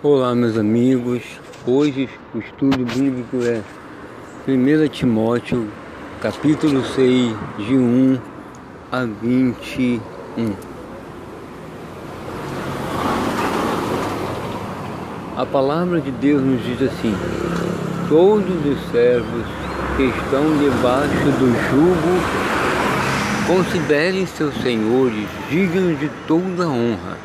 Olá, meus amigos. Hoje o estudo bíblico é 1 Timóteo, capítulo 6, de 1 a 21. A palavra de Deus nos diz assim: Todos os servos que estão debaixo do jugo considerem seus senhores dignos de toda honra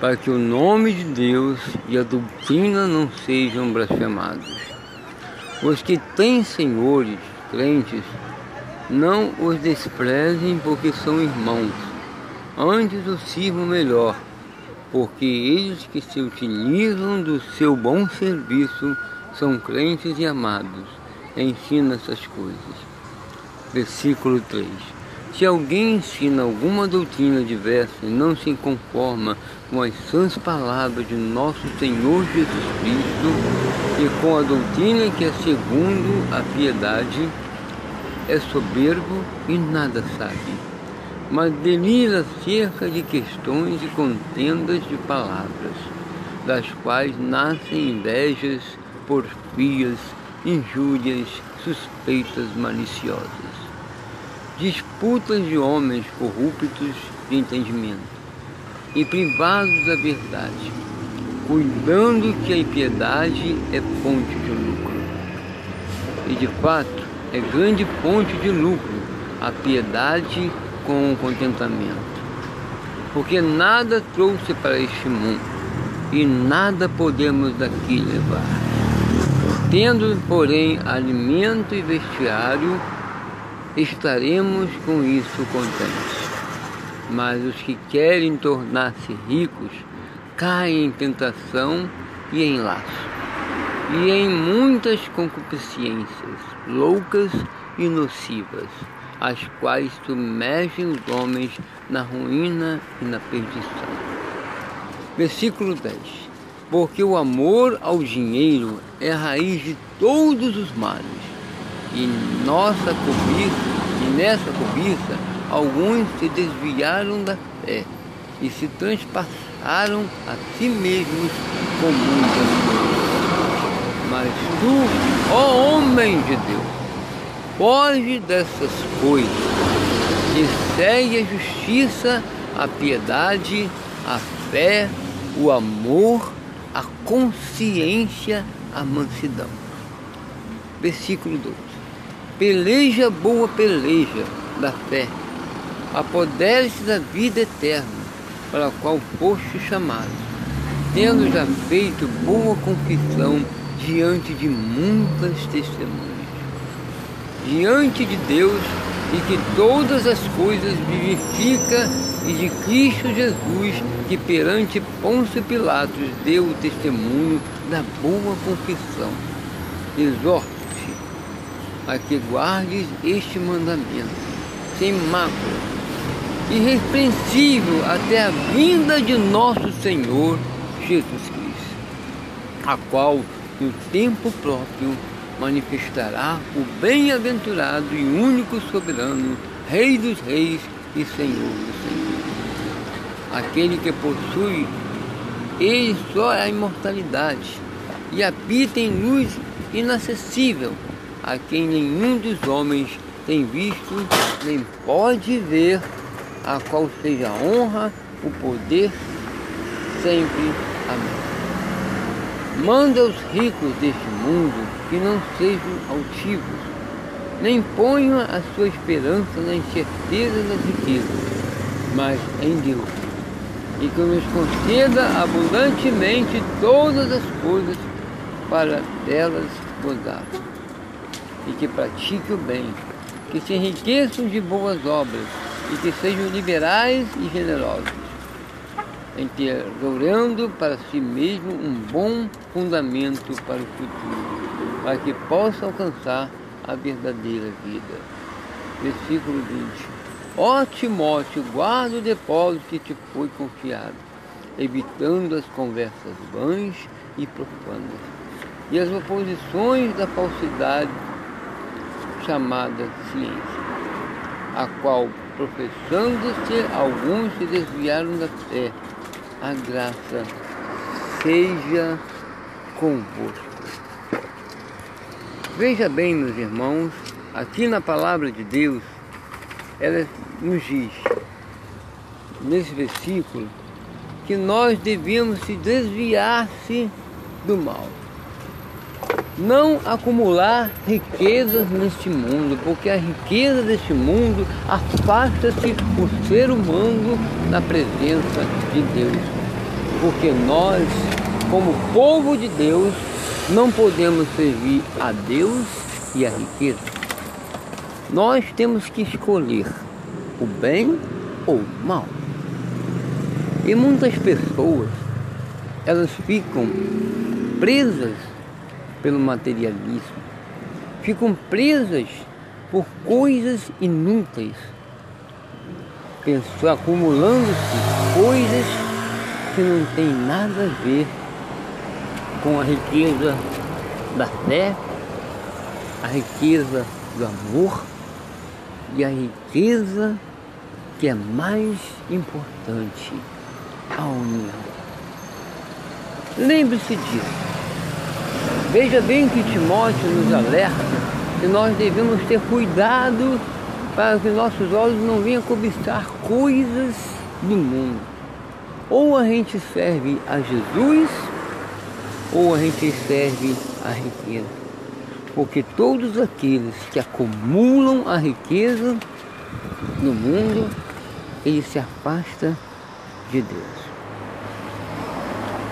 para que o nome de Deus e a doutrina não sejam blasfemados. Os que têm senhores, crentes, não os desprezem porque são irmãos, antes os sirvam melhor, porque eles que se utilizam do seu bom serviço são crentes e amados. Ensina essas coisas. Versículo 3. Se alguém ensina alguma doutrina diversa e não se conforma com as sãs palavras de nosso Senhor Jesus Cristo e com a doutrina que é segundo a piedade, é soberbo e nada sabe, mas delira acerca de questões e contendas de palavras, das quais nascem invejas, porfias, injúrias, suspeitas maliciosas disputas de homens corruptos de entendimento e privados da verdade, cuidando que a impiedade é fonte de lucro. E de fato é grande fonte de lucro a piedade com o contentamento. Porque nada trouxe para este mundo e nada podemos daqui levar. Tendo, porém, alimento e vestiário, estaremos com isso contentes. Mas os que querem tornar-se ricos caem em tentação e em laço, e em muitas concupiscências loucas e nocivas, as quais submergem os homens na ruína e na perdição. Versículo 10. Porque o amor ao dinheiro é a raiz de todos os males e nossa cobiça, e nessa cobiça, alguns se desviaram da fé e se transpassaram a si mesmos com muitas. Mas tu, ó homem de Deus, foge dessas coisas e segue a justiça, a piedade, a fé, o amor, a consciência, a mansidão. Versículo 2 peleja boa peleja da fé, apodere-se da vida eterna, para a qual foste chamado, tendo já feito boa confissão diante de muitas testemunhas. Diante de Deus e que todas as coisas vivifica e de Cristo Jesus, que perante Pôncio Pilatos deu o testemunho da boa confissão. Exorta a que guardes este mandamento, sem mácula, irrepreensível até a vinda de nosso Senhor Jesus Cristo, a qual no tempo próprio manifestará o bem-aventurado e único soberano, Rei dos Reis e Senhor dos Senhores. Aquele que possui ele só é a imortalidade e habita em luz inacessível a quem nenhum dos homens tem visto, nem pode ver, a qual seja a honra, o poder, sempre. Amém. Manda os ricos deste mundo que não sejam altivos, nem ponham a sua esperança na incerteza das riquezas, mas em Deus, e que nos conceda abundantemente todas as coisas para delas gozar e que pratique o bem, que se enriqueçam de boas obras e que sejam liberais e generosos, entesourando para si mesmo um bom fundamento para o futuro, para que possa alcançar a verdadeira vida. Versículo 20. Ó Timóteo, guarda o depósito que te foi confiado, evitando as conversas vãs e profanas, e as oposições da falsidade chamada ciência, a qual, professando-se, alguns se desviaram da fé. A graça seja convosco. Veja bem, meus irmãos, aqui na palavra de Deus, ela nos diz, nesse versículo, que nós devemos se desviar-se do mal. Não acumular riquezas neste mundo, porque a riqueza deste mundo afasta-se o ser humano da presença de Deus. Porque nós, como povo de Deus, não podemos servir a Deus e a riqueza. Nós temos que escolher o bem ou o mal. E muitas pessoas, elas ficam presas pelo materialismo, ficam presas por coisas inúteis, acumulando-se coisas que não têm nada a ver com a riqueza da fé, a riqueza do amor e a riqueza que é mais importante a união. Lembre-se disso. Veja bem que Timóteo nos alerta que nós devemos ter cuidado para que nossos olhos não venham cobiçar coisas do mundo. Ou a gente serve a Jesus, ou a gente serve a riqueza. Porque todos aqueles que acumulam a riqueza no mundo, eles se afastam de Deus.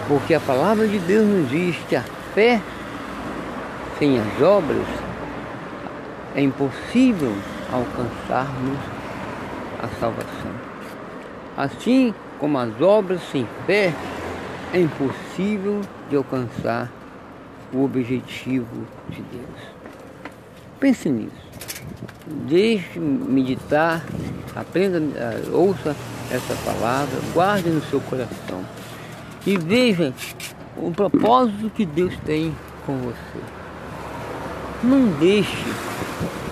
Porque a palavra de Deus nos diz que a fé sem as obras é impossível alcançarmos a salvação. Assim como as obras sem fé é impossível de alcançar o objetivo de Deus. Pense nisso. Deixe meditar, aprenda, eh, ouça essa palavra, guarde no seu coração e veja o propósito que Deus tem com você. Não deixe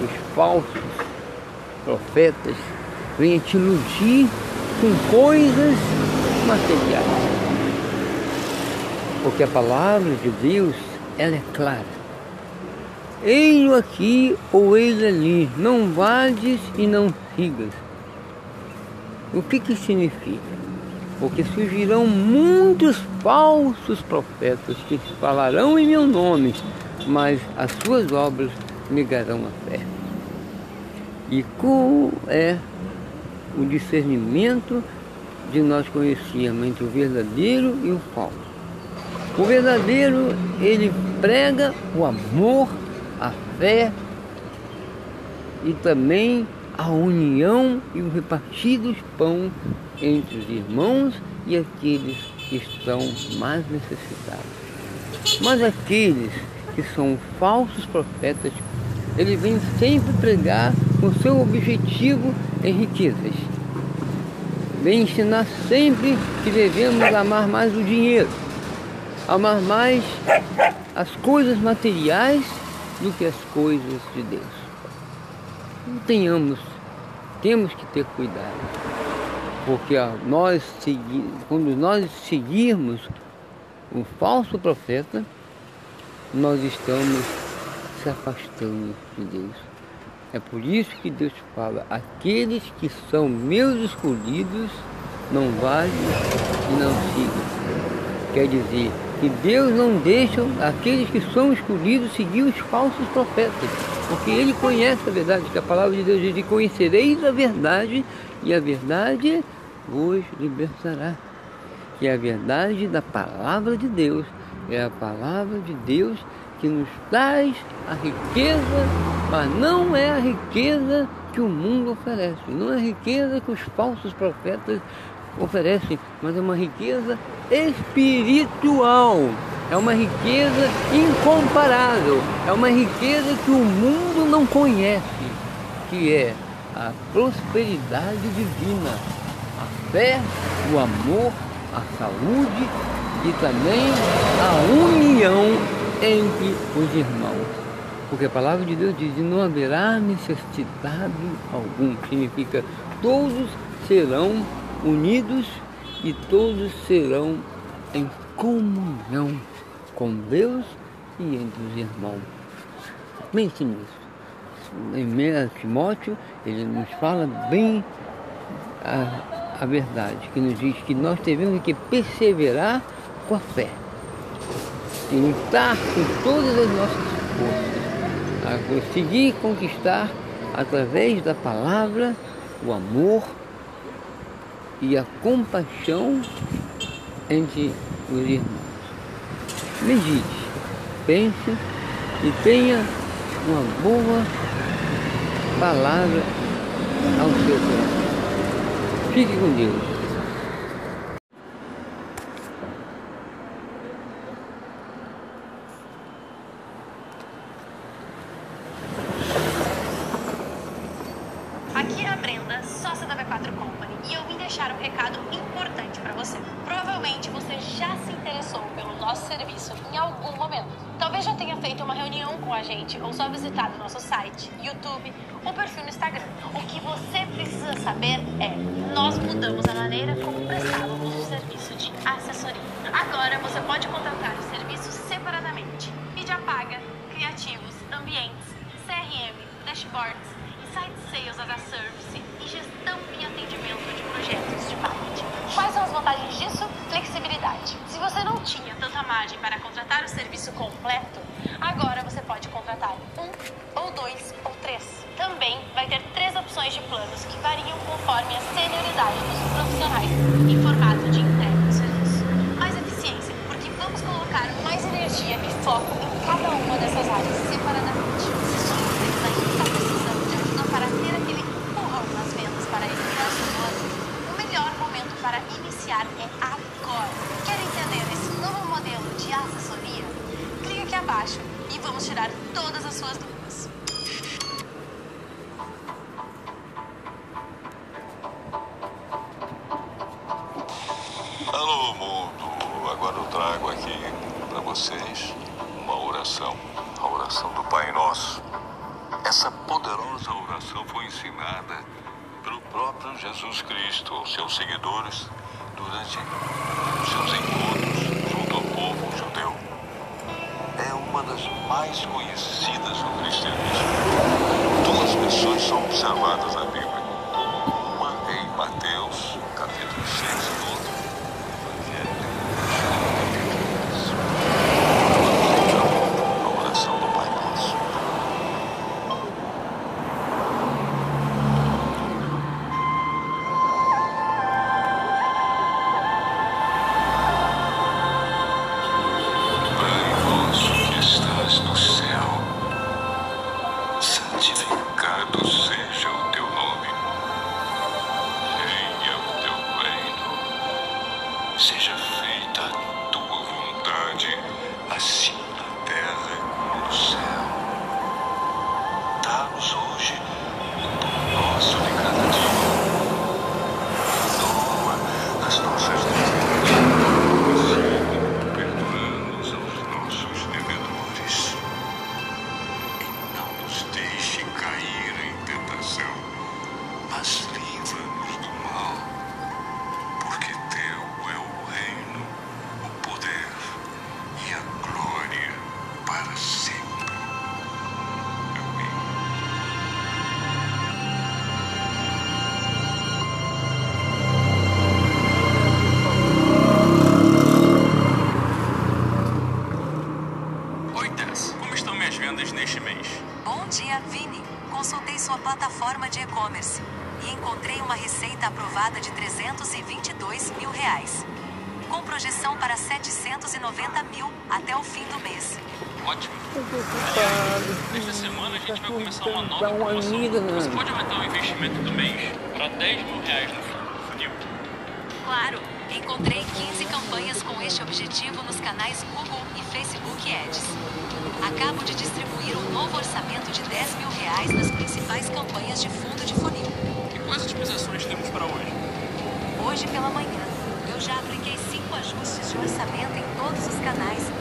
os falsos profetas venham te iludir com coisas materiais. Porque a palavra de Deus, ela é clara. Eis aqui ou eis ali, não vades e não sigas. O que que significa? porque surgirão muitos falsos profetas que falarão em meu nome, mas as suas obras negarão a fé. E qual é o discernimento de nós conhecermos entre o verdadeiro e o falso? O verdadeiro, ele prega o amor, a fé e também a união e o repartir dos pão entre os irmãos e aqueles que estão mais necessitados. Mas aqueles que são falsos profetas, eles vêm sempre pregar o seu objetivo em riquezas. Vem ensinar sempre que devemos amar mais o dinheiro, amar mais as coisas materiais do que as coisas de Deus. Não tenhamos, temos que ter cuidado porque nós quando nós seguirmos um falso profeta, nós estamos se afastando de Deus. É por isso que Deus fala, aqueles que são meus escolhidos não valem e não sigam. Quer dizer, que Deus não deixa aqueles que são escolhidos seguir os falsos profetas, porque Ele conhece a verdade, que a palavra de Deus diz, conhecereis a verdade, e a verdade vos libertará. Que a verdade da palavra de Deus é a palavra de Deus que nos traz a riqueza, mas não é a riqueza que o mundo oferece, não é a riqueza que os falsos profetas oferecem, mas é uma riqueza espiritual, é uma riqueza incomparável, é uma riqueza que o mundo não conhece, que é a prosperidade divina a fé, o amor, a saúde e também a união entre os irmãos. Porque a palavra de Deus diz: não haverá necessidade algum. Significa todos serão unidos e todos serão em comunhão com Deus e entre os irmãos. Pense nisso. Em 1 Timóteo, ele nos fala bem a, a verdade, que nos diz que nós devemos que perseverar com a fé e lutar com todas as nossas forças a conseguir conquistar através da palavra o amor e a compaixão entre os irmãos. Medite, pense e tenha uma boa palavra ao seu coração. Fique com Deus. abaixo e vamos tirar todas as suas dúvidas. Aprove duas otimizações para bloqueio de fraude na rede de display do Google.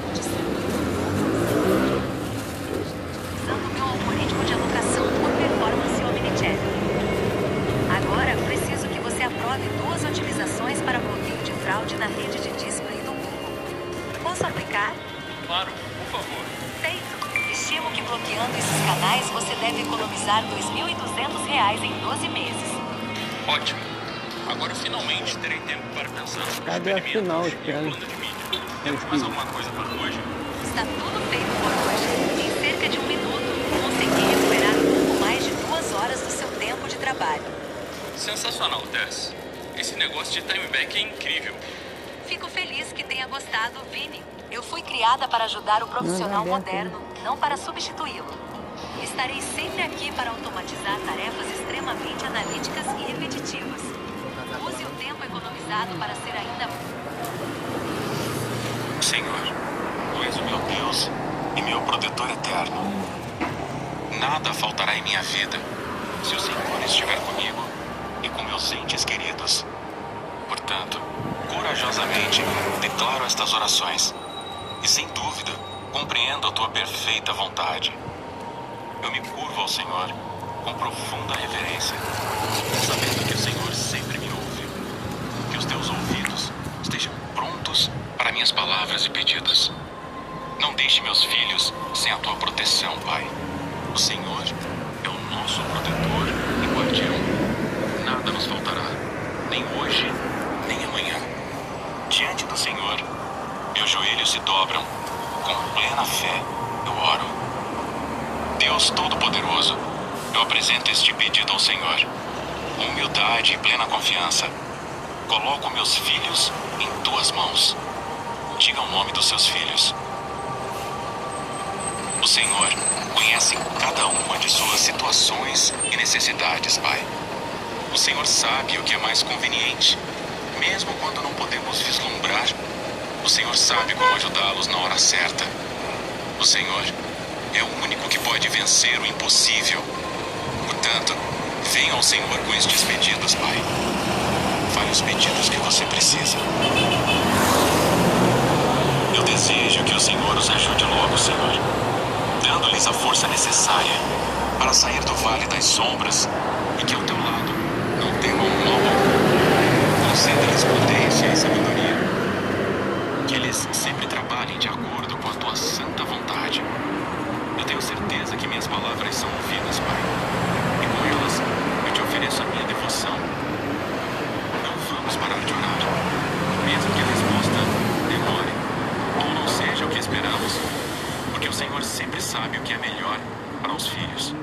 Cadê a final, e o Thiago? plano de mídia. Temos mais alguma coisa para hoje? Está tudo feito por hoje. Em cerca de um minuto, consegui recuperar um pouco mais de duas horas do seu tempo de trabalho. Sensacional, Tess. Esse negócio de time back é incrível. Fico feliz que tenha gostado, Vini. Eu fui criada para ajudar o profissional Não, não é aberto, moderno, não para substituí-lo. Estarei sempre aqui para automatizar tarefas extremamente analíticas e repetitivas. Tempo economizado para ser ainda Senhor, tu és o meu Deus e meu protetor eterno. Nada faltará em minha vida se o Senhor estiver comigo e com meus entes queridos. Portanto, corajosamente declaro estas orações e, sem dúvida, compreendo a tua perfeita vontade. Eu me curvo ao Senhor com profunda reverência, sabendo que o Senhor os teus ouvidos estejam prontos para minhas palavras e pedidos. Não deixe meus filhos sem a tua proteção, Pai. O Senhor é o nosso protetor e guardião. Nada nos faltará, nem hoje, nem amanhã. Diante do Senhor, meus joelhos se dobram. Com plena fé, eu oro. Deus Todo-Poderoso, eu apresento este pedido ao Senhor. Humildade e plena confiança, coloco meus filhos em tuas mãos. Diga o nome dos seus filhos. O Senhor conhece cada uma de suas situações e necessidades, Pai. O Senhor sabe o que é mais conveniente, mesmo quando não podemos vislumbrar. O Senhor sabe como ajudá-los na hora certa. O Senhor é o único que pode vencer o impossível. Portanto, venha ao Senhor com estes pedidos, Pai. Os pedidos que você precisa. Eu desejo que o Senhor os ajude logo, Senhor, dando-lhes a força necessária para sair do vale das sombras e que ao teu lado não temam o mal algum. Conceda-lhes prudência e sabedoria. Que eles sempre trabalhem de acordo com a tua santa vontade. Eu tenho certeza que minhas palavras são ouvidas, Pai. E com elas eu te ofereço a minha devoção. Não vamos parar de orar. Mesmo que a resposta demore ou não seja o que esperamos. Porque o Senhor sempre sabe o que é melhor para os filhos.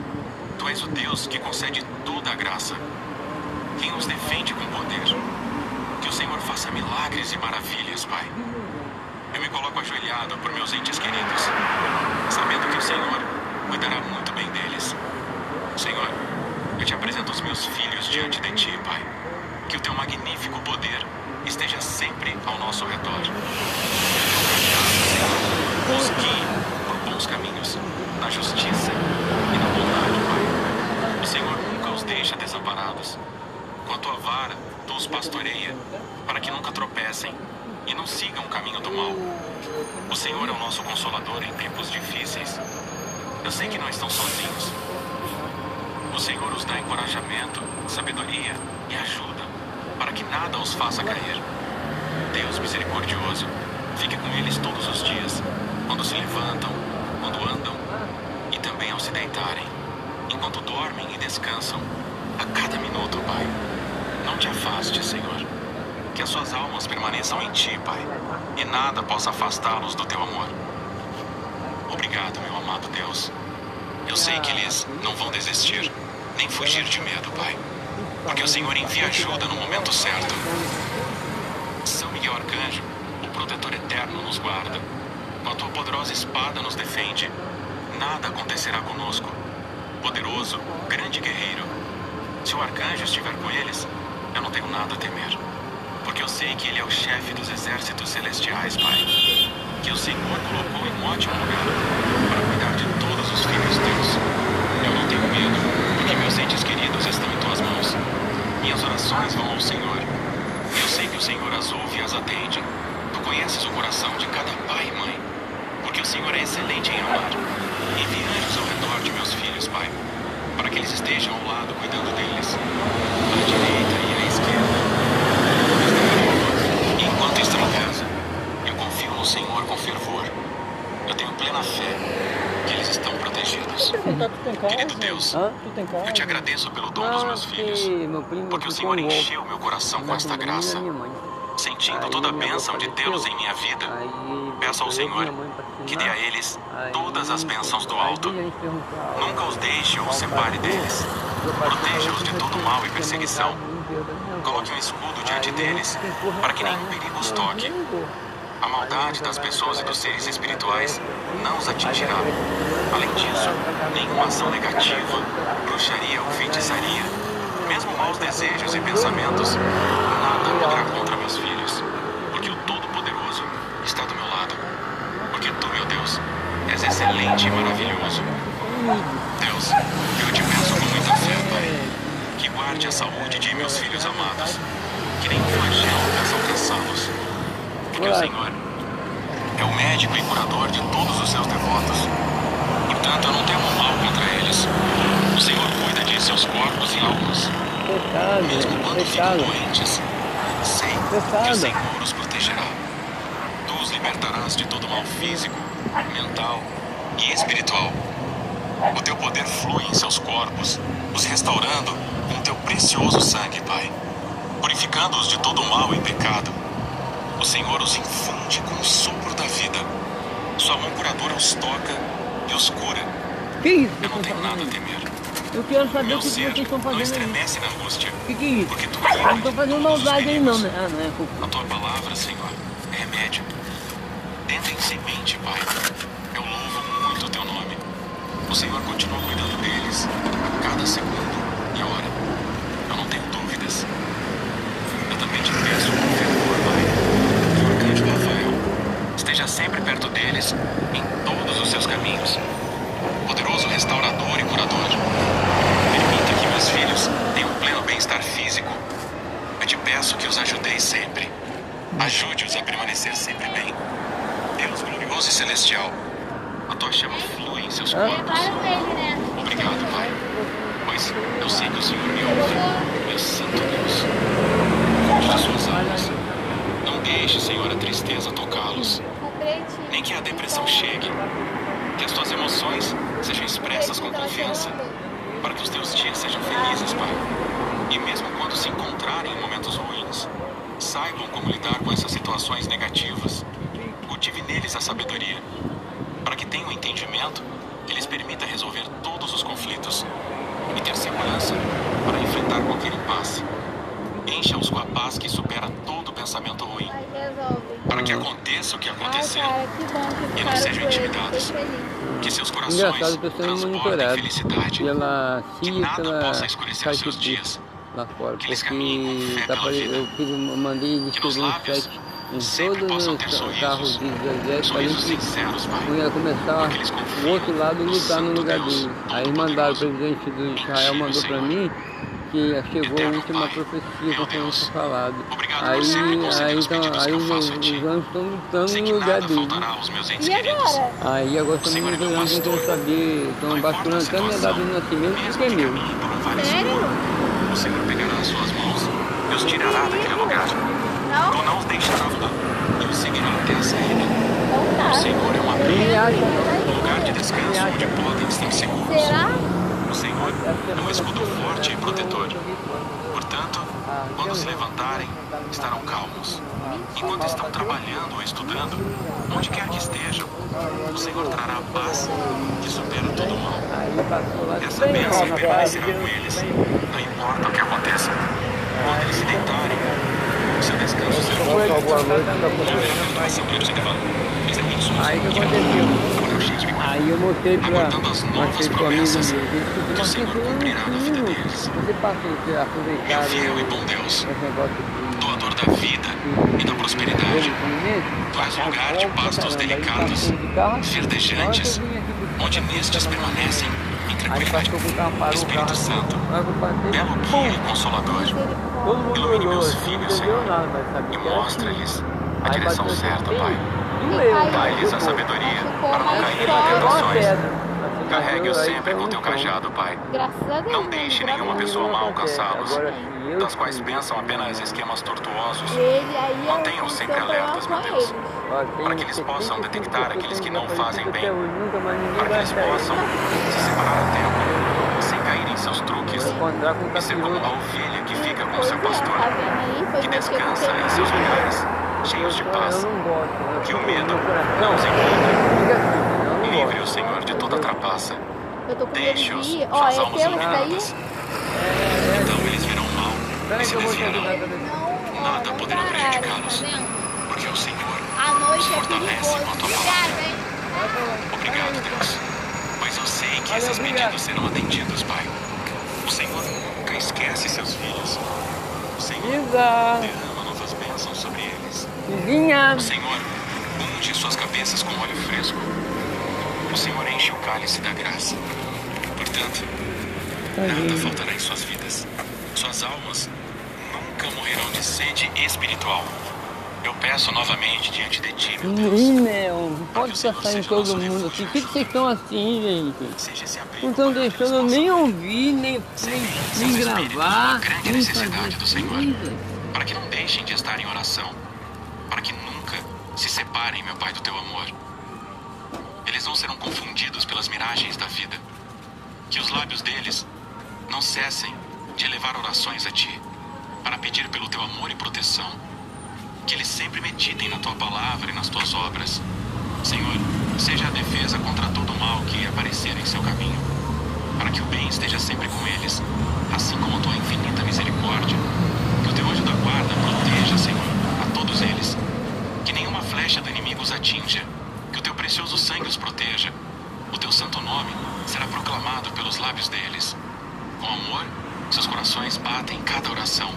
Tu és o Deus que concede toda a graça. Quem os defende com poder. Que o Senhor faça milagres e maravilhas, Pai. Eu me coloco ajoelhado por meus entes queridos, sabendo que o Senhor cuidará muito bem deles. Senhor, eu te apresento os meus filhos diante de ti, Pai. Que o teu magnífico poder esteja sempre ao nosso redor. Os guie por bons caminhos, na justiça e na bondade, Pai. O Senhor nunca os deixa desamparados. Com a tua vara, tu os pastoreia, para que nunca tropecem e não sigam o caminho do mal. O Senhor é o nosso consolador em tempos difíceis. Eu sei que não estão sozinhos. O Senhor os dá encorajamento, sabedoria e ajuda, para que nada os faça cair. Deus misericordioso, fique com eles todos os dias, quando se levantam, quando andam se deitarem, enquanto dormem e descansam, a cada minuto, Pai. Não te afaste, Senhor. Que as suas almas permaneçam em ti, Pai, e nada possa afastá-los do teu amor. Obrigado, meu amado Deus. Eu sei que eles não vão desistir, nem fugir de medo, Pai, porque o Senhor envia ajuda no momento certo. São Miguel Arcanjo, o protetor eterno, nos guarda. Com a tua poderosa espada nos defende. Nada acontecerá conosco. Poderoso, grande guerreiro. Se o arcanjo estiver com eles, eu não tenho nada a temer. Porque eu sei que ele é o chefe dos exércitos celestiais, Pai. Que o Senhor colocou em um ótimo lugar para cuidar de todos os filhos teus. Eu não tenho medo, porque meus entes queridos estão em tuas mãos. Minhas orações vão ao Senhor. Eu sei que o Senhor as ouve e as atende. Tu conheces o coração de cada pai e mãe. Porque o Senhor é excelente em amar. Envie anjos ao redor de meus filhos, Pai, para que eles estejam ao lado cuidando deles, à direita e à esquerda. Enquanto estão em casa, eu confio no Senhor com fervor. plena fé que eles estão protegidos. Querido Deus, Hã? eu te agradeço pelo dom dos meus filhos, meu primo porque o Senhor encheu meu coração com esta Na graça. Sentindo toda a bênção de tê-los em minha vida, peço ao Senhor que dê a eles todas as bênçãos do alto. Nunca os deixe ou separe deles. Proteja-os de todo mal e perseguição. Coloque um escudo diante deles, para que nenhum perigo os toque. A maldade das pessoas e dos seres espirituais não os atingirá. Além disso, nenhuma ação negativa, bruxaria ou feitiçaria, mesmo maus desejos e pensamentos, nada poderá contra meus filhos, porque o Todo-Poderoso está do meu lado. Porque tu, meu Deus, és excelente e maravilhoso. Deus, eu te peço com muita fé, Pai, que guarde a saúde de meus filhos amados, que nenhum flagelo possa alcançá-los. Porque o Senhor é o médico e curador de todos os seus devotos. Portanto, eu não temo mal contra eles. O Senhor cuida de seus corpos e almas, mesmo quando ficam doentes. Sei que o. Senhor os protegerá. Tu os libertarás de todo mal físico, mental e espiritual. O teu poder flui em seus corpos, os restaurando com teu precioso sangue, Pai, purificando-os de todo mal e pecado. O Senhor os infunde com o sopro da vida. Sua mão curadora os toca e os cura. Que isso? Eu não tenho nada a temer. Eu quero saber Meu o que vocês estão não fazendo aí. estremece na angústia, O que, que é isso? porque tu não estou de fazendo maldade aí não, né? Ah, não é culpa. A tua palavra, Senhor, é remédio. Entra em semente, Pai. Eu louvo muito o teu nome. O Senhor continua cuidando deles, a cada segundo e hora. Eu não tenho dúvidas. Eu também te peço com fervor, Pai, que o arcanjo Rafael esteja sempre perto deles em todos os seus caminhos. Poderoso restaurador e curador. Permita que meus filhos tenham pleno bem-estar físico. Eu te peço que os ajudeis sempre. Ajude-os a permanecer sempre bem. Deus glorioso e celestial, a tua chama flui em seus corpos. Ele, né? Obrigado, Pai. Pois eu sei que o Senhor me ouve, meu santo Deus. Conte suas almas. Não deixe, Senhor, a tristeza tocá-los, nem que a depressão chegue. Que as tuas emoções sejam expressas com confiança, para que os teus dias sejam felizes, Pai. E mesmo quando se encontrarem em momentos ruins, saibam como lidar com essas situações negativas. Cultive neles a sabedoria, para que tenham entendimento que lhes permita resolver todos os conflitos e ter segurança para enfrentar qualquer impasse. Encha-os com a paz que supera todo pensamento ruim, para que aconteça o que Ai, acontecer, cara, que que E não sejam intimidados. Que seus corações Engraçado, eu estou sendo transportem felicidade, pela que CIA, nada pela possa escurecer os seus dias, lá fora, que eles caminhem com porque fé pela vida. eu fiz, eu mandei que nos um lábios sempre todos possam os ter sorrisos, carros de exército, sorrisos que sinceros, Pai, ia começar porque o outro lado lutar no lugar Deus dele. Aí mandaram, o presidente do Israel mandou pra Senhor. mim que chegou a última profecia Deus, foi falado. obrigado Aí, aí, os então, aí que os, os anjos estão lutando no que lugar dele. E agora? Aí agora também é os anjos pastor. querem saber, estão basculando até a minha data de nascimento do mesmo que é que meu. Sério? o Senhor pegará as suas mãos e os tirará daquele lugar. Não? Tu não os deixará lá e os seguirá até a saída. Então O tá. Senhor é uma abrigo, um lugar de descanso onde podem estar seguros. Será? O Senhor é um escudo forte e protetor. Portanto, quando se levantarem, estarão calmos. Enquanto estão trabalhando ou estudando, onde quer que estejam, o Senhor trará a paz que supera todo o mal. Essa bênção permanecerá com eles, não importa o que aconteça. Quando eles se deitarem, o seu descanso noite, tá Aí que aconteceu? Aí eu mostrei pra, amigo promessas. meu, disse, que o mas Senhor você passa a Meu fiel e bom Deus, doador da vida e da prosperidade, és lugar de pastos delicados, verdejantes, onde nestes permanecem tranquilidade. passou com o carro, parou o Espírito carro. Santo, belo guia e consolador, todo mundo ilumine olhou, meus assim, filhos, não entendeu Senhor, nada, mas e sabia que era mostra-lhes a Aí direção bateu certa, assim, Pai. e leu, Dai-lhes a sabedoria para não cair em a tentações. assim, Carregue-os sempre com teu cajado, Pai. Graças a Deus. Não deixe nenhuma pessoa mal alcançá-los, das quais pensam apenas esquemas tortuosos, Ele aí eu Mantenham tenho sempre alertas, meu Deus. para que eles possam 75% detectar aqueles que não fazem bem, para que eles possam se separar a tempo, sem cair em seus truques, e ser como capiroto. a ovelha que fica com seu é, pastor, que descansa em seus lugares, cheios de Eu paz, eu que o medo não os encontre. Assim, não Livre o Senhor de toda trapaça. Eu tô com medo Deixe-os de ir. com Ó, as é almas iluminadas. Então eles verão mal Peraí e se desviarão, Nada poderá prejudicá-los. Porque o Senhor noite é Fortalece com a hein? Obrigado, Deus. Pois eu sei que esses pedidos serão atendidos, Pai. O Senhor nunca esquece seus filhos. O Senhor derrama novas bênçãos sobre eles. O Senhor unge suas cabeças com óleo fresco. O Senhor enche o cálice da graça. Portanto, nada faltará em suas vidas. Suas almas nunca morrerão de sede espiritual. Eu peço novamente diante de ti, meu Deus, Ih, meu, não pode passar em todo mundo aqui. Por que vocês estão assim, gente? Não estão deixando nem ouvir, nem, nem, nem gravar, grande nem necessidade fazer do Senhor. para que não deixem de estar em oração, para que nunca se separem, meu Pai, do teu amor. Eles não serão confundidos pelas miragens da vida. Que os lábios deles não cessem de elevar orações a ti, para pedir pelo teu amor e proteção. Que eles sempre meditem na tua palavra e nas tuas obras. Senhor, seja a defesa contra todo mal que aparecer em seu caminho, para que o bem esteja sempre com eles, assim como a tua infinita misericórdia. Que o teu anjo da guarda proteja, Senhor, a todos eles. Que nenhuma flecha do inimigo os atinja. Que o teu precioso sangue os proteja. O teu santo nome será proclamado pelos lábios deles. Com amor, seus corações batem em cada oração.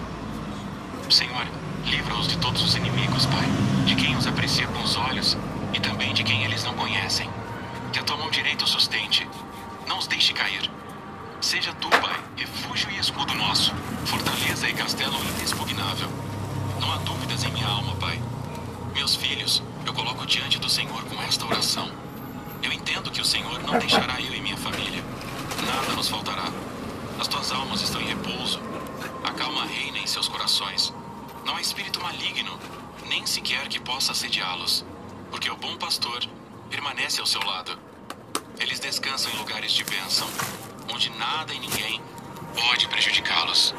Senhor, livra-os de todos os inimigos, Pai, de quem os aprecia com os olhos e também de quem eles não conhecem. Que a tua mão direita os sustente. Não os deixe cair. Seja tu, Pai, refúgio e escudo nosso, fortaleza e castelo inexpugnável. Não há dúvidas em minha alma, Pai. Meus filhos, eu coloco diante do Senhor com esta oração. Eu entendo que o Senhor não deixará eu e minha família. Nada nos faltará. As tuas almas estão em repouso. A calma reina em seus corações. Não há espírito maligno, nem sequer que possa assediá-los. Porque o bom pastor permanece ao seu lado. Eles descansam em lugares de bênção, onde nada e ninguém pode prejudicá-los.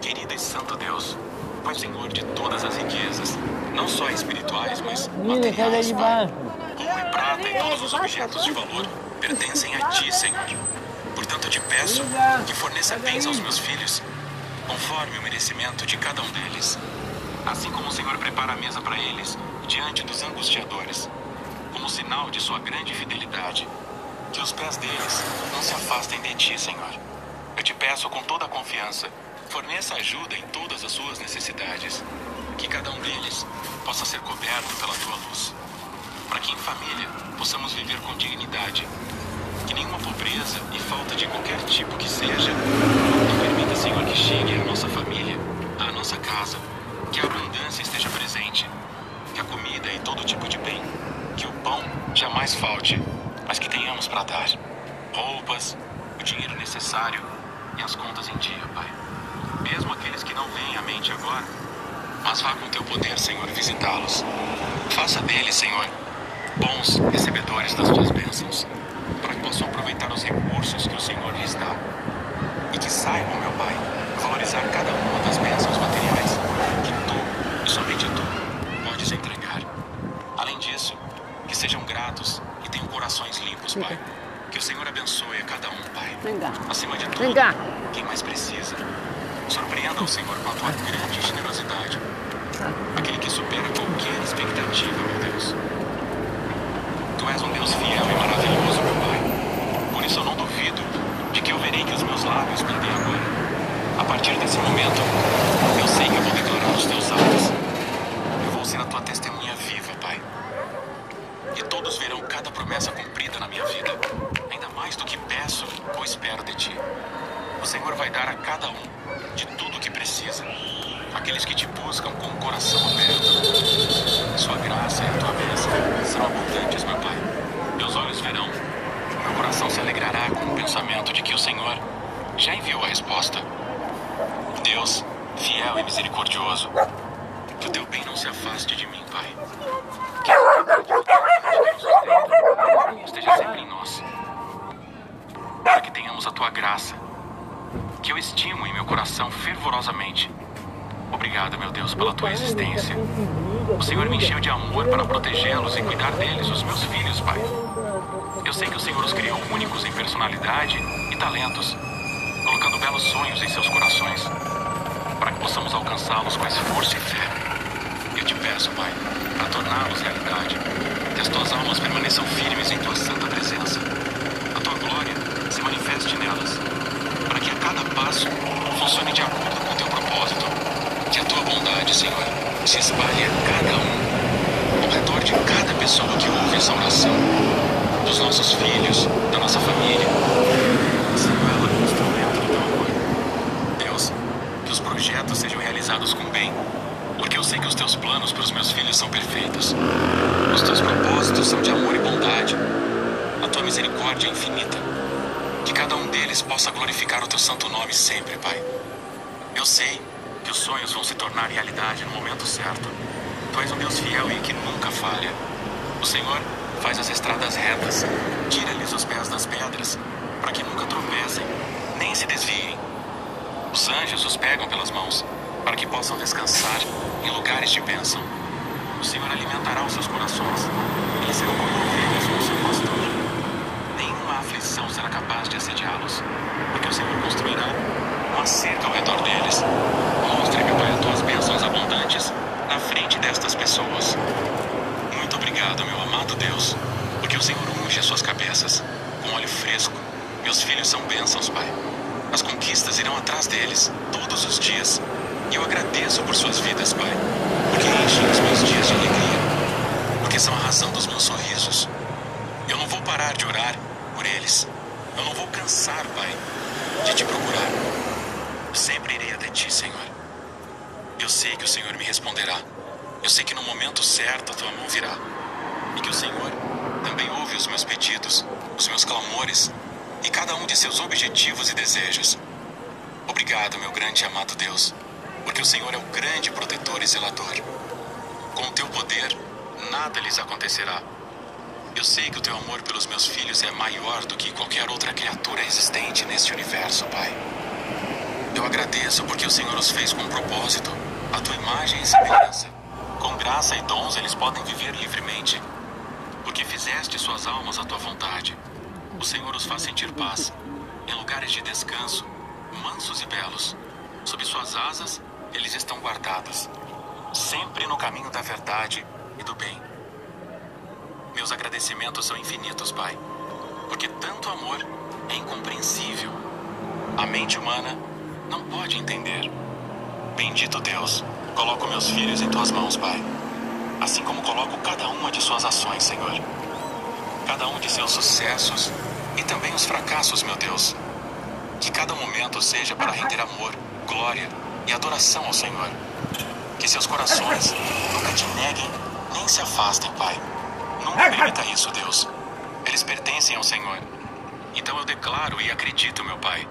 Querido e santo Deus, Pai Senhor de todas as riquezas, não só espirituais, mas Menina, sai daí materiais, de Pai. baixo. Ouro e prata e todos os objetos de valor pertencem a Ti, Senhor. Portanto, eu te peço que forneça bens aos meus filhos, conforme o merecimento de cada um deles. Assim como o Senhor prepara a mesa para eles diante dos angustiadores, como sinal de sua grande fidelidade. Que os pés deles não se afastem de Ti, Senhor. Eu te peço com toda a confiança, forneça ajuda em todas as suas necessidades. Que cada um deles possa ser coberto pela Tua luz para que em família possamos viver com dignidade. Que nenhuma pobreza e falta de qualquer tipo que seja permita, Senhor, que chegue à nossa família, à nossa casa. Que a abundância esteja presente. Que a comida e todo tipo de bem, que o pão jamais falte, mas que tenhamos para dar. Roupas, o dinheiro necessário e as contas em dia, Pai. Mesmo aqueles que não vêm à mente agora, mas vá com teu poder, Senhor, visitá-los. Faça deles, Senhor, bons recebedores das tuas bênçãos, possam aproveitar os recursos que o Senhor lhes dá. E que saibam, meu Pai, valorizar cada uma das bênçãos materiais que tu, e somente tu, podes entregar. Além disso, que sejam gratos e tenham corações limpos, Pai. Que o Senhor abençoe a cada um, Pai. Acima de tudo, quem mais precisa. Surpreenda o Senhor com a tua grande generosidade. Aquele que supera qualquer expectativa, meu Deus. Tu és um Deus fiel e maravilhoso, meu Pai. Por isso eu não duvido de que eu verei que os meus lábios pendem agora. A partir desse momento, eu sei que eu vou declarar os teus atos. Eu vou ser a tua testemunha viva, Pai. E todos verão cada promessa cumprida na minha vida, ainda mais do que peço ou espero de ti. O Senhor vai dar a cada um de tudo o que precisa. Aqueles que te buscam com o coração aberto. Sua graça e a tua bênção serão abundantes, meu Pai. Meus olhos verão, meu coração pensamento de que o Senhor já enviou a resposta. Deus, fiel e misericordioso, que o teu bem não se afaste de mim, Pai. Que a esteja sempre em nós. Para que tenhamos a tua graça, que eu estimo em meu coração fervorosamente. Obrigado, meu Deus, pela tua existência. O Senhor me encheu de amor para protegê-los e cuidar deles, os meus filhos, Pai. Eu sei que o Senhor os criou únicos em personalidade e talentos, sonhos em seus corações, para que possamos alcançá-los com esforço e fé. Eu te peço, Pai, para torná-los realidade, que as tuas almas permaneçam firmes em tua santa presença. A tua glória se manifeste nelas, para que a cada passo funcione de acordo com o teu propósito. Que a tua bondade, Senhor, se espalhe a cada um, ao redor de cada pessoa que ouve essa oração, dos nossos filhos, da nossa família. Sendo ela um instrumento do teu amor. Deus, que os projetos sejam realizados com bem, porque eu sei que os teus planos para os meus filhos são perfeitos. Os teus propósitos são de amor e bondade. A tua misericórdia é infinita. Que cada um deles possa glorificar o teu santo nome sempre, Pai. Eu sei que os sonhos vão se tornar realidade no momento certo. Tu és um Deus fiel e que nunca falha. O Senhor faz as estradas retas, tira-lhes os pés das pedras, para que nunca tropecem, nem se desviem. Os anjos os pegam pelas mãos, para que possam descansar em lugares de bênção. O Senhor alimentará os seus corações, eles serão como ovelhas com o seu pastor. Nenhuma aflição será capaz de assediá-los, porque o Senhor construirá uma cerca ao redor deles. Mostre, meu Pai, as tuas bênçãos abundantes na frente destas pessoas. Muito obrigado, meu amado Deus, porque o Senhor unge as suas cabeças com óleo fresco. Meus filhos são bênçãos, Pai. As conquistas irão atrás deles todos os dias. E eu agradeço por suas vidas, Pai, porque enchem os meus dias de alegria, porque são a razão dos meus sorrisos. Eu não vou parar de orar por eles. Eu não vou cansar, Pai, de te procurar. Sempre irei até ti, Senhor. Eu sei que o Senhor me responderá. Eu sei que no momento certo a tua mão virá. E que o Senhor também ouve os meus pedidos, os meus clamores e cada um de seus objetivos e desejos. Obrigado, meu grande e amado Deus, porque o Senhor é o grande protetor e zelador. Com o teu poder, nada lhes acontecerá. Eu sei que o teu amor pelos meus filhos é maior do que qualquer outra criatura existente neste universo, Pai. Eu agradeço porque o Senhor os fez com um propósito, a tua imagem e semelhança. Com graça e dons eles podem viver livremente, porque fizeste suas almas à tua vontade. O Senhor os faz sentir paz, em lugares de descanso, mansos e belos. Sob suas asas, eles estão guardados, sempre no caminho da verdade e do bem. Meus agradecimentos são infinitos, Pai, porque tanto amor é incompreensível. A mente humana não pode entender. Bendito Deus, coloco meus filhos em tuas mãos, Pai, assim como coloco cada uma de suas ações, Senhor. Cada um de seus sucessos e também os fracassos, meu Deus. Que cada momento seja para render amor, glória e adoração ao Senhor. Que seus corações nunca te neguem nem se afastem, Pai. Nunca permita isso, Deus. Eles pertencem ao Senhor. Então eu declaro e acredito, meu Pai.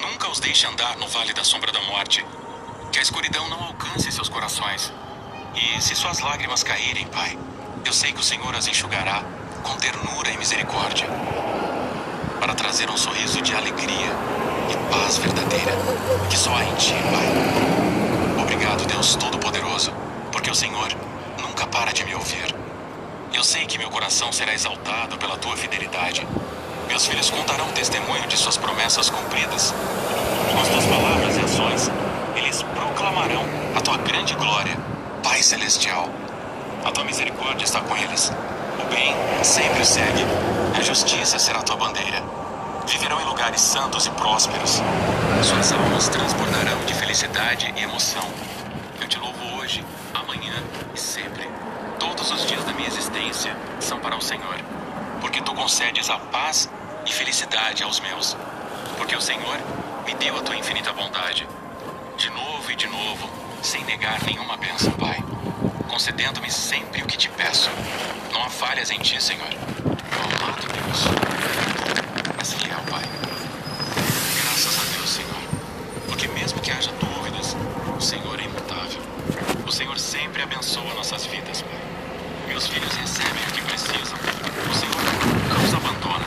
Nunca os deixe andar no vale da sombra da morte. Que a escuridão não alcance seus corações. E se suas lágrimas caírem, Pai, eu sei que o Senhor as enxugará com ternura e misericórdia. Para trazer um sorriso de alegria e paz verdadeira que só há em Ti, Pai. Obrigado, Deus Todo-Poderoso, porque o Senhor nunca para de me ouvir. Eu sei que meu coração será exaltado pela tua fidelidade. Meus filhos contarão testemunho de suas promessas cumpridas. Com as tuas palavras e ações, eles proclamarão a tua grande glória, Pai Celestial. A tua misericórdia está com eles. O bem sempre segue. A justiça será tua bandeira. Viverão em lugares santos e prósperos. Suas almas transbordarão de felicidade e emoção. Eu te louvo hoje, amanhã e sempre. Todos os dias da minha existência são para o Senhor, porque tu concedes a paz e felicidade aos meus. Porque o Senhor me deu a tua infinita bondade. De novo e de novo, sem negar nenhuma bênção, Pai. Concedendo-me sempre o que te peço. Não há falhas em ti, Senhor. Meu amado Deus. És fiel, Pai. mesmo que haja dúvidas, o Senhor é imutável. O Senhor sempre abençoa nossas vidas, Pai. Meus filhos recebem o que precisam. O Senhor nunca os abandona.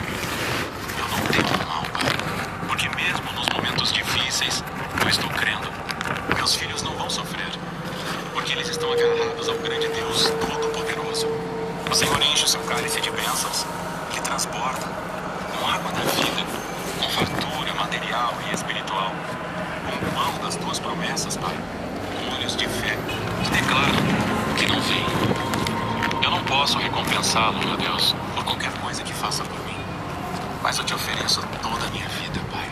Eu não tenho mal, Pai. Porque mesmo nos momentos difíceis, eu estou crendo. Meus filhos não vão sofrer. Porque eles estão agarrados ao grande Deus Todo-Poderoso. O Senhor enche o seu cálice de bênçãos, que transporta com água da vida, com fartura material e espiritual, com o pão das tuas promessas, Pai, olhos de fé, que declaram o que não vem. Eu não posso recompensá-lo, meu Deus, por qualquer coisa que faça por mim, mas eu te ofereço toda a minha vida, Pai,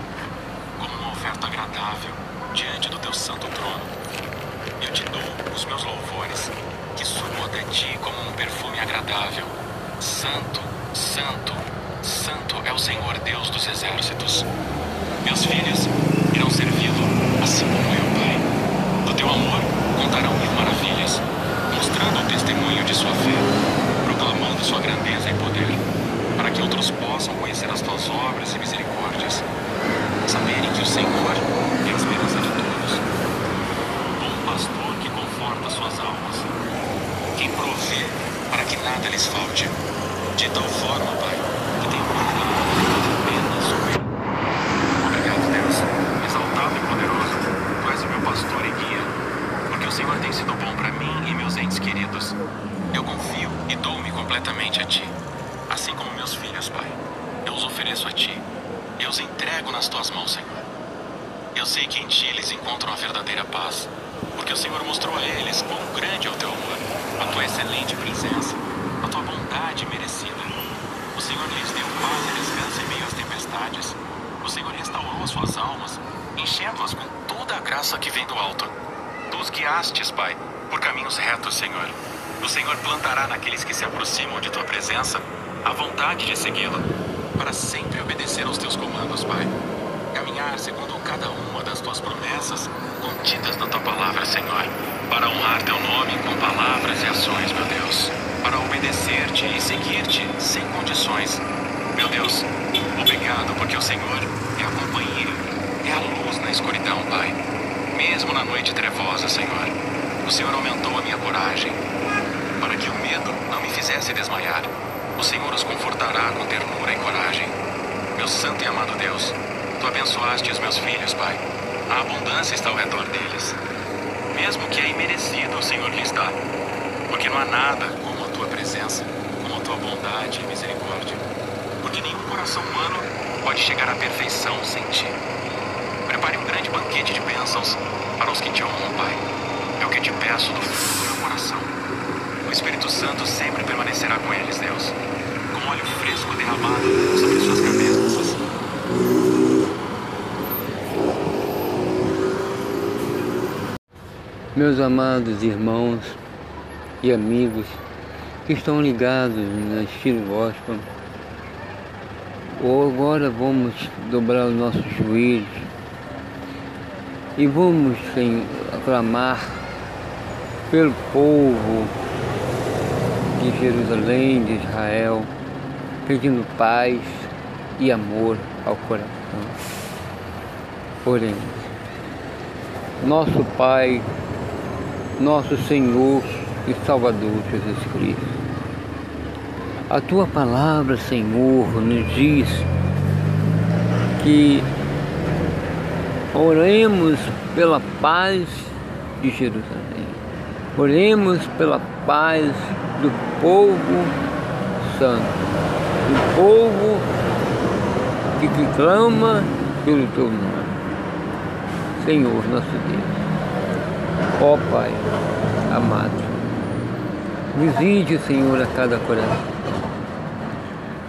como uma oferta agradável diante do teu santo trono. Eu te dou os meus louvores, que subam até ti como um perfume agradável. Santo, santo, santo é o Senhor Deus dos exércitos. Meus filhos irão servi-lo, com ternura e coragem. Meu santo e amado Deus, tu abençoaste os meus filhos, Pai. A abundância está ao redor deles. Mesmo que é imerecido, o Senhor lhes dá. Porque não há nada como a tua presença, como a tua bondade e misericórdia. Porque nenhum coração humano pode chegar à perfeição sem ti. Prepare um grande banquete de bênçãos para os que te honram, Pai. É o que te peço do fundo do meu coração. O Espírito Santo sempre permanecerá com eles, Deus, fresco derramado sobre suas cabeças. Meus amados irmãos e amigos que estão ligados na estilo gospel, agora vamos dobrar os nossos joelhos e vamos Senhor, aclamar pelo povo de Jerusalém, de Israel, pedindo paz e amor ao coração. Porém, nosso Pai, nosso Senhor e Salvador Jesus Cristo. A tua palavra, Senhor, nos diz que oremos pela paz de Jerusalém. Oremos pela paz do povo santo, do povo que, que clama pelo teu nome. Senhor, nosso Deus. Ó Pai amado, visite, Senhor, a cada coração.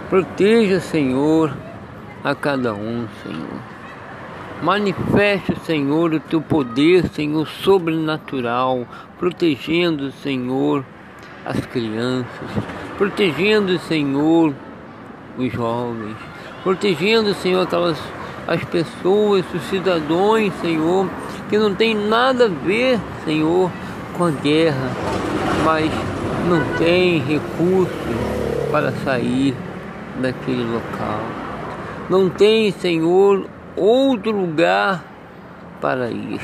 Proteja, Senhor, a cada um, Senhor. Manifeste, Senhor, o teu poder, Senhor, sobrenatural, protegendo, Senhor, as crianças, protegendo, Senhor, os jovens, protegendo, Senhor, aquelas as pessoas, os cidadãos, Senhor, que não tem nada a ver, Senhor, com a guerra, mas não tem recursos para sair daquele local. Não tem, Senhor, outro lugar para ir.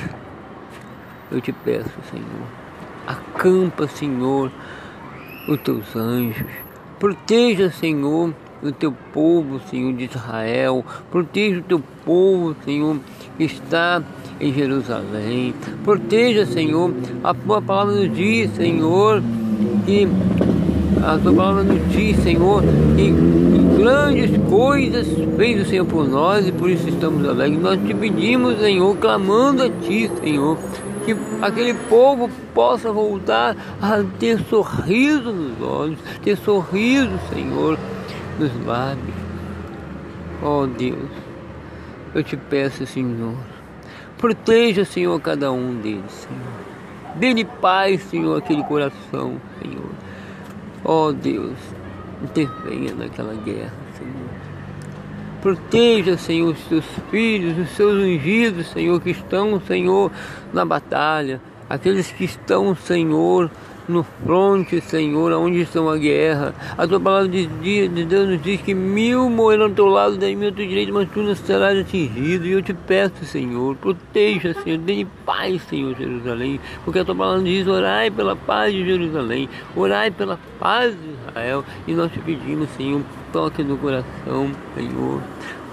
Eu te peço, Senhor, acampa, Senhor, os teus anjos. Proteja, Senhor, o teu povo, Senhor, de Israel. Proteja o teu povo, Senhor, que está em Jerusalém. Proteja, Senhor, a tua palavra nos diz, Senhor, que a tua palavra nos diz, Senhor, que grandes coisas fez o Senhor por nós e por isso estamos alegres. Nós te pedimos, Senhor, clamando a Ti, Senhor, que aquele povo possa voltar a ter sorriso nos olhos, ter sorriso, Senhor, nos lábios. Oh Deus, eu te peço, Senhor, proteja, Senhor, cada um deles, Senhor. Dê-lhe paz, Senhor, aquele coração, Senhor. Oh Deus, intervenha naquela guerra, Senhor. Proteja, Senhor, os teus filhos, os seus ungidos, Senhor, que estão, Senhor, na batalha. Aqueles que estão, Senhor, no fronte, Senhor, aonde estão a guerra. A tua palavra de, de Deus nos diz que mil morrerão ao teu lado, dez mil ao teu direito, mas tu não serás atingido. E eu te peço, Senhor, proteja, Senhor, dê paz, Senhor, Jerusalém, porque a tua palavra diz: orai pela paz de Jerusalém, orai pela paz de Israel. E nós te pedimos, Senhor, toque no coração, Senhor,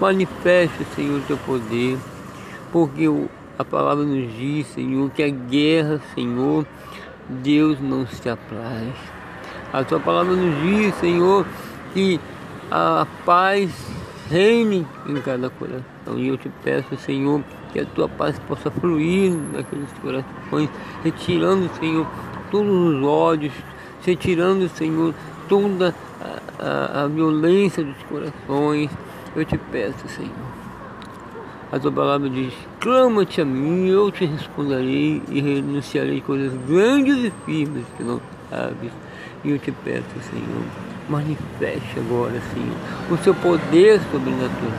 manifeste, Senhor, o teu poder, porque a palavra nos diz, Senhor, que a guerra, Senhor, Deus não se apraz. A tua palavra nos diz, Senhor, que a paz reine em cada coração. E eu te peço, Senhor, que a tua paz possa fluir naqueles corações, retirando, Senhor, todos os ódios, retirando, Senhor, toda a, a, a violência dos corações. Eu te peço, Senhor. A tua palavra diz: clama-te a mim, eu te responderei e renunciarei coisas grandes e firmes que não sabes. E eu te peço, Senhor, manifeste agora, Senhor, o seu poder sobrenatural.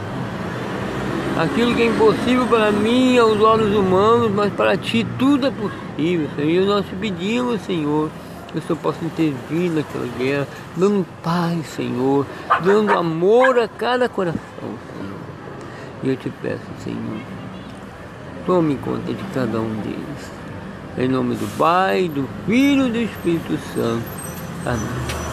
Aquilo que é impossível para mim, aos olhos humanos, mas para ti tudo é possível, Senhor. E nós te pedimos, Senhor, que o Senhor possa intervir naquela guerra, dando paz, Senhor, dando amor a cada coração, Senhor. Eu te peço, Senhor, tome conta de cada um deles. Em nome do Pai, do Filho e do Espírito Santo. Amém.